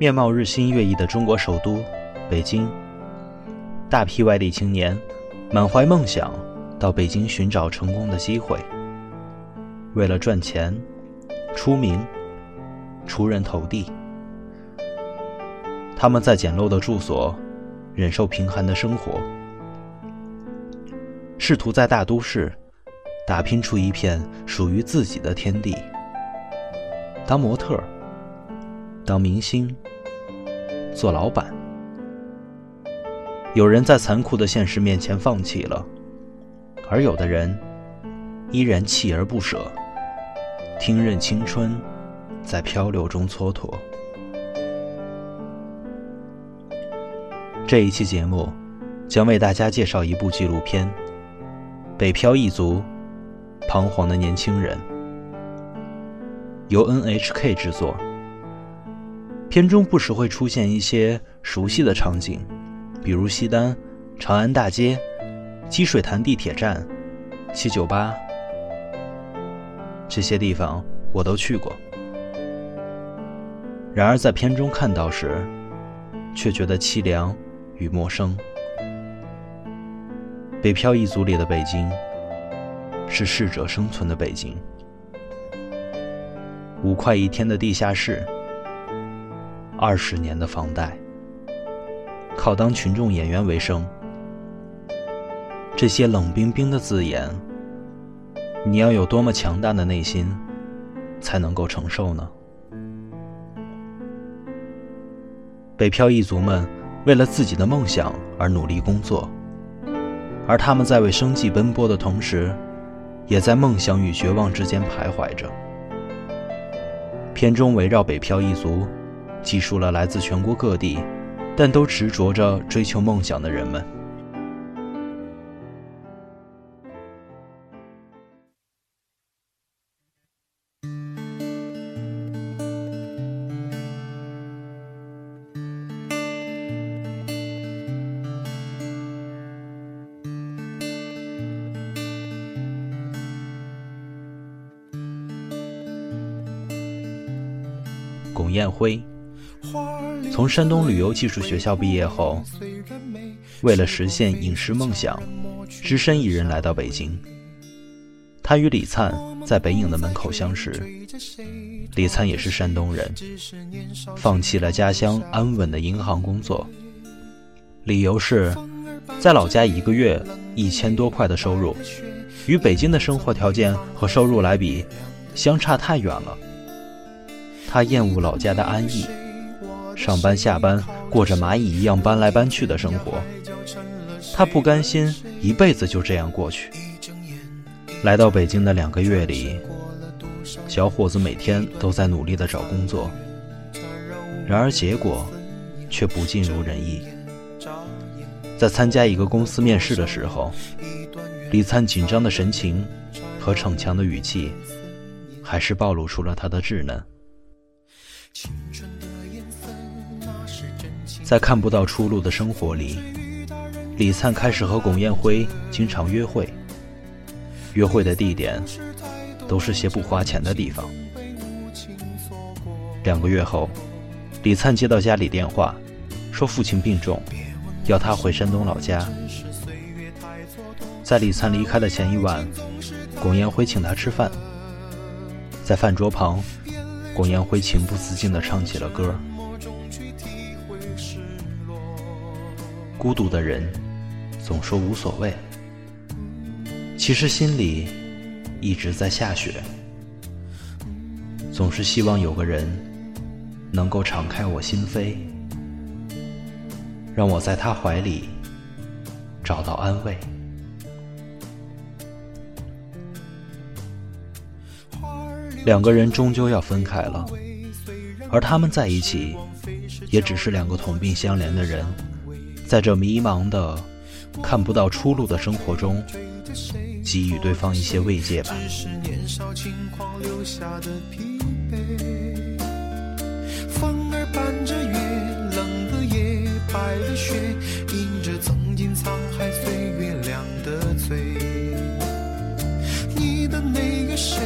面貌日新月异的中国首都北京，大批外地青年满怀梦想到北京寻找成功的机会。为了赚钱、出名、出人头地，他们在简陋的住所忍受贫寒的生活，试图在大都市打拼出一片属于自己的天地。当模特，当明星。做老板，有人在残酷的现实面前放弃了，而有的人依然锲而不舍，听任青春在漂流中蹉跎。这一期节目将为大家介绍一部纪录片《北漂一族：彷徨的年轻人》，由 NHK 制作。片中不时会出现一些熟悉的场景，比如西单、长安大街、积水潭地铁站、七九八，这些地方我都去过。然而在片中看到时，却觉得凄凉与陌生。北漂一族里的北京，是适者生存的北京，五块一天的地下室。二十年的房贷，靠当群众演员为生，这些冷冰冰的字眼，你要有多么强大的内心，才能够承受呢？北漂一族们为了自己的梦想而努力工作，而他们在为生计奔波的同时，也在梦想与绝望之间徘徊着。片中围绕北漂一族。记述了来自全国各地，但都执着着追求梦想的人们。龚艳辉。从山东旅游技术学校毕业后，为了实现影视梦想，只身一人来到北京。他与李灿在北影的门口相识。李灿也是山东人，放弃了家乡安稳的银行工作，理由是，在老家一个月一千多块的收入，与北京的生活条件和收入来比，相差太远了。他厌恶老家的安逸。上班下班，过着蚂蚁一样搬来搬去的生活，他不甘心一辈子就这样过去。来到北京的两个月里，小伙子每天都在努力地找工作，然而结果却不尽如人意。在参加一个公司面试的时候，李灿紧张的神情和逞强的语气，还是暴露出了他的稚嫩。在看不到出路的生活里，李灿开始和龚艳辉经常约会。约会的地点都是些不花钱的地方。两个月后，李灿接到家里电话，说父亲病重，要他回山东老家。在李灿离开的前一晚，龚艳辉请他吃饭。在饭桌旁，龚艳辉情不自禁地唱起了歌。孤独的人总说无所谓，其实心里一直在下雪。总是希望有个人能够敞开我心扉，让我在他怀里找到安慰。两个人终究要分开了，而他们在一起，也只是两个同病相怜的人。在这迷茫的、看不到出路的生活中，给予对方一些慰藉吧。风儿伴着月，冷的夜，白了雪，映着曾经沧海岁月亮的嘴。你的那个谁，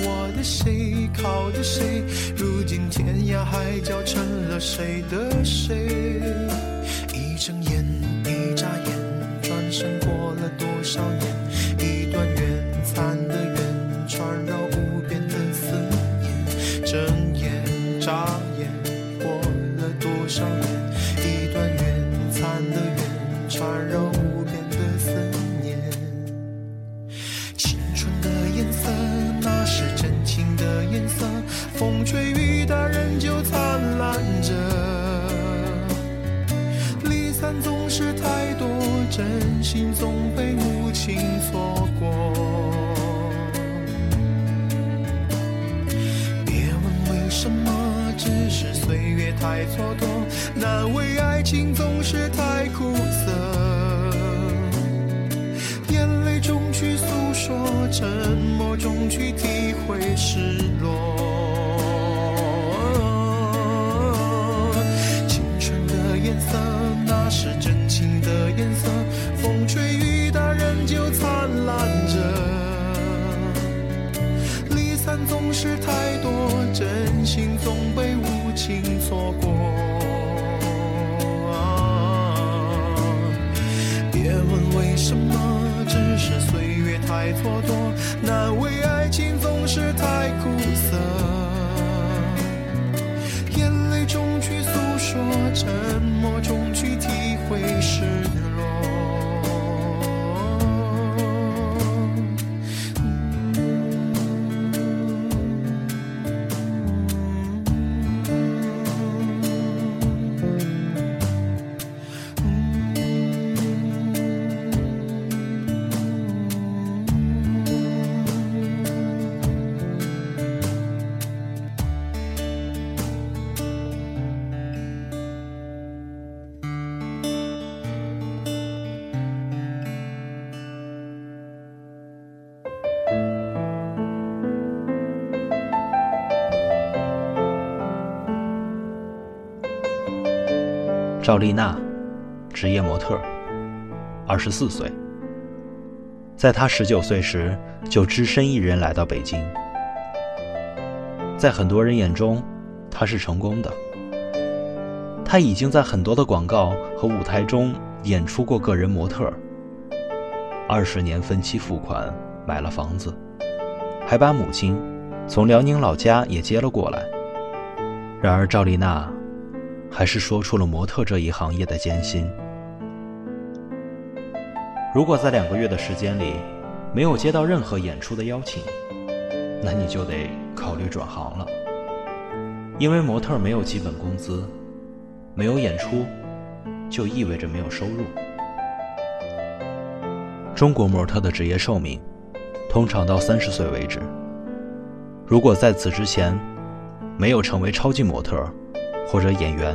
我的谁，靠着谁？如今天涯海角成。了谁的谁？风吹雨打仍旧灿烂着。离散总是太多，真心总被无情错过。别问为什么，只是岁月太蹉跎，难为爱情总是太苦涩。眼泪中去诉说，沉默中去体会失落。赵丽娜，职业模特，二十四岁。在她十九岁时，就只身一人来到北京。在很多人眼中，她是成功的。她已经在很多的广告和舞台中演出过个人模特。二十年分期付款买了房子，还把母亲从辽宁老家也接了过来。然而，赵丽娜。还是说出了模特这一行业的艰辛。如果在两个月的时间里没有接到任何演出的邀请，那你就得考虑转行了。因为模特没有基本工资，没有演出，就意味着没有收入。中国模特的职业寿命通常到三十岁为止。如果在此之前没有成为超级模特，或者演员，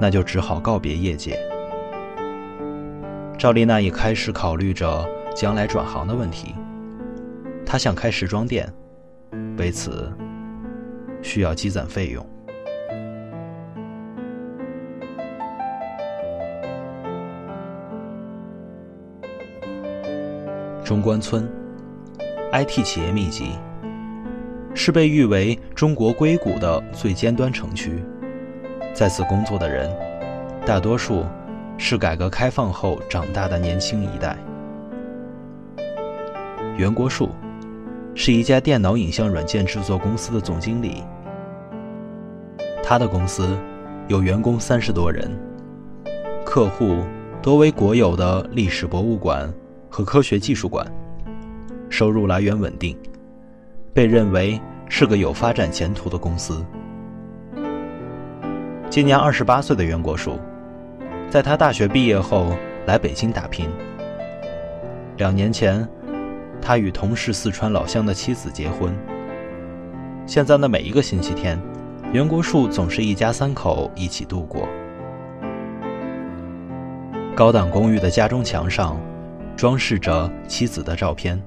那就只好告别业界。赵丽娜也开始考虑着将来转行的问题。她想开时装店，为此需要积攒费用。中关村，IT 企业密集。是被誉为中国硅谷的最尖端城区，在此工作的人，大多数是改革开放后长大的年轻一代。袁国树是一家电脑影像软件制作公司的总经理，他的公司有员工三十多人，客户多为国有的历史博物馆和科学技术馆，收入来源稳定。被认为是个有发展前途的公司。今年二十八岁的袁国树，在他大学毕业后来北京打拼。两年前，他与同是四川老乡的妻子结婚。现在的每一个星期天，袁国树总是一家三口一起度过。高档公寓的家中墙上，装饰着妻子的照片。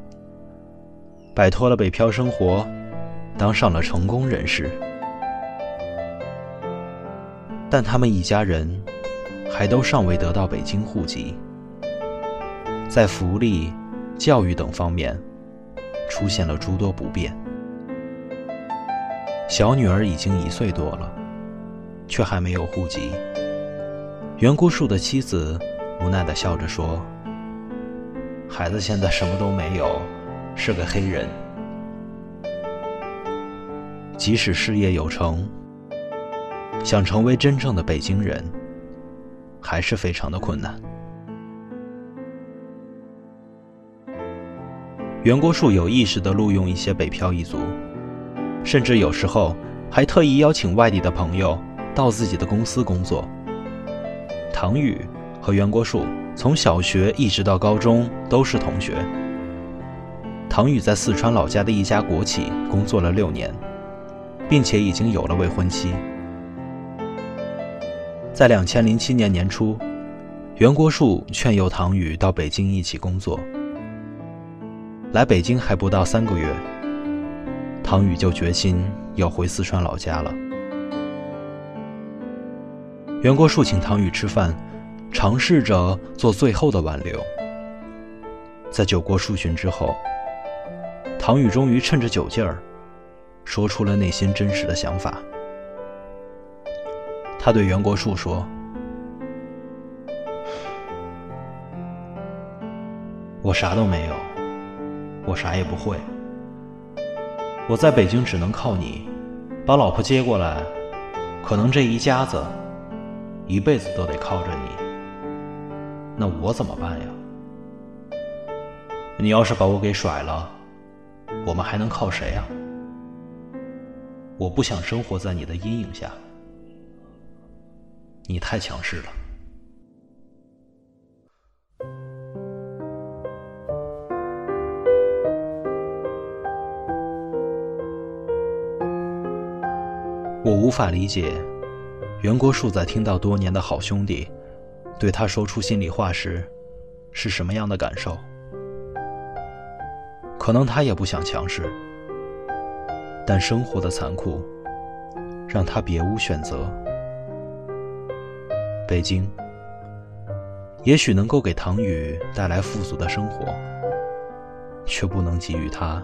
摆脱了北漂生活，当上了成功人士，但他们一家人还都尚未得到北京户籍，在福利、教育等方面出现了诸多不便。小女儿已经一岁多了，却还没有户籍。袁国树的妻子无奈地笑着说：“孩子现在什么都没有，是个黑人。即使事业有成，想成为真正的北京人，还是非常的困难。”袁国树有意识地录用一些北漂一族，甚至有时候还特意邀请外地的朋友到自己的公司工作。唐宇和袁国树从小学一直到高中都是同学。唐宇在四川老家的一家国企工作了六年，并且已经有了未婚妻。在两千零七年年初，袁国树劝诱唐宇到北京一起工作。来北京还不到三个月，唐宇就决心要回四川老家了。袁国树请唐宇吃饭，尝试着做最后的挽留。在酒过数巡之后，唐宇终于趁着酒劲儿，说出了内心真实的想法。他对袁国树说：“我啥都没有。”我啥也不会，我在北京只能靠你，把老婆接过来，可能这一家子一辈子都得靠着你。那我怎么办呀？你要是把我给甩了，我们还能靠谁啊？我不想生活在你的阴影下，你太强势了。我无法理解，袁国树在听到多年的好兄弟对他说出心里话时，是什么样的感受。可能他也不想强势，但生活的残酷让他别无选择。北京也许能够给唐宇带来富足的生活，却不能给予他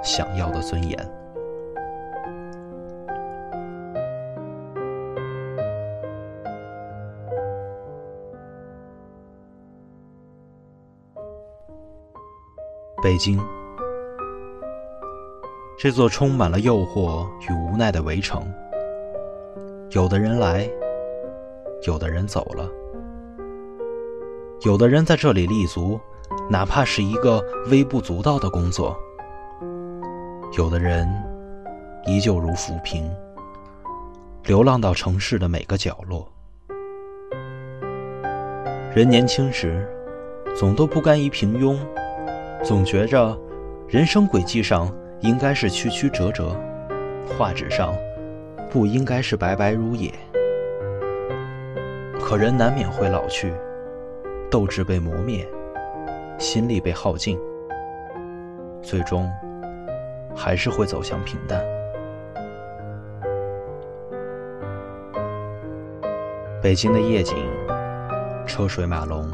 想要的尊严。北京，这座充满了诱惑与无奈的围城。有的人来，有的人走了，有的人在这里立足，哪怕是一个微不足道的工作；有的人依旧如浮萍，流浪到城市的每个角落。人年轻时，总都不甘于平庸。总觉着，人生轨迹上应该是曲曲折折，画纸上不应该是白白如也。可人难免会老去，斗志被磨灭，心力被耗尽，最终还是会走向平淡。北京的夜景，车水马龙，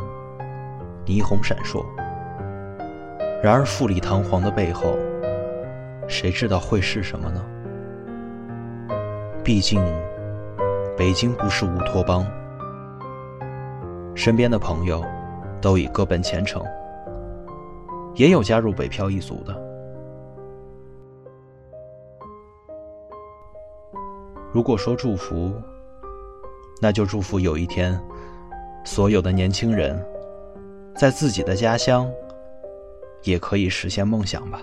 霓虹闪烁。然而，富丽堂皇的背后，谁知道会是什么呢？毕竟，北京不是乌托邦。身边的朋友都已各奔前程，也有加入北漂一族的。如果说祝福，那就祝福有一天，所有的年轻人在自己的家乡。也可以实现梦想吧。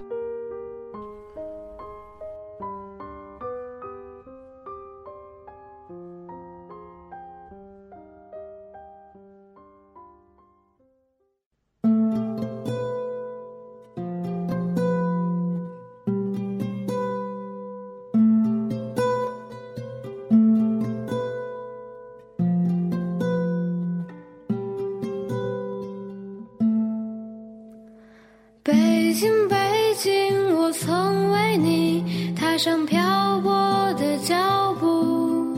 上漂泊的脚步，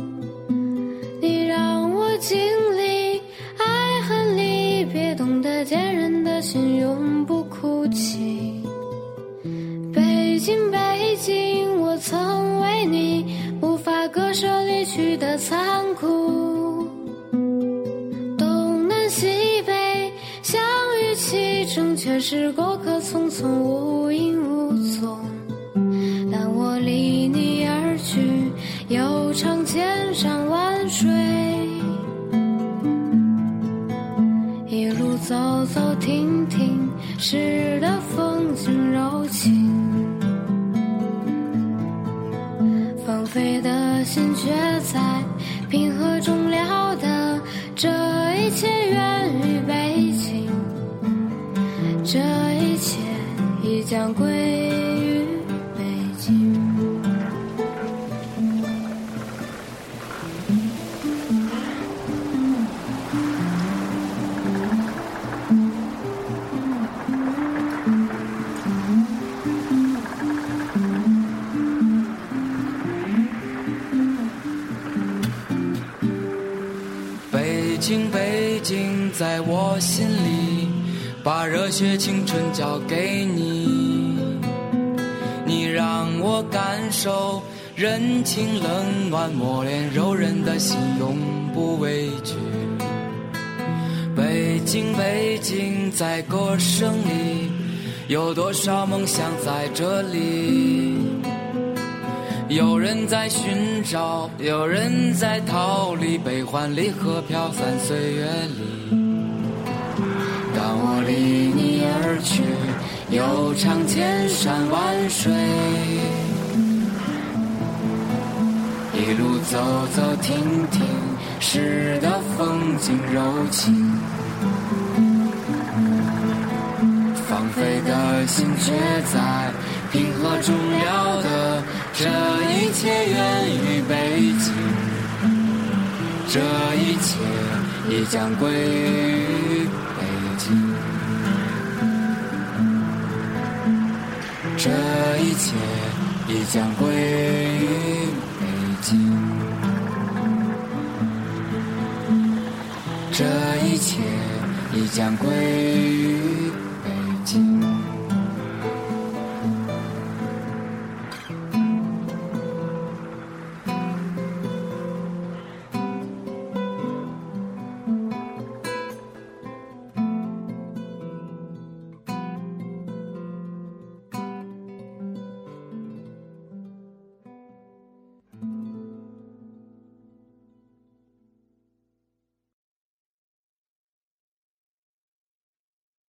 你让我经历爱恨离别，懂得坚韧的心永不哭泣。北京，北京，我曾为你无法割舍。离去的残酷。东南西北相遇其中，却是过客匆匆，无影无又尝千山万水，一路走走停停，诗的风景柔情。放飞的心却在平和中了的，这一切源于北京，这一切已将归我心里，把热血青春交给你。你让我感受人情冷暖，磨练柔韧的心，永不畏惧。北京，北京，在歌声里，有多少梦想在这里？有人在寻找，有人在逃离，悲欢离合飘散岁月里。离你而去，又尝千山万水，一路走走停停，诗的风景柔情。放飞的心却在平和中了的，这一切源于北京，这一切已将归于这一切已将归于北京，这一切已将归于北京。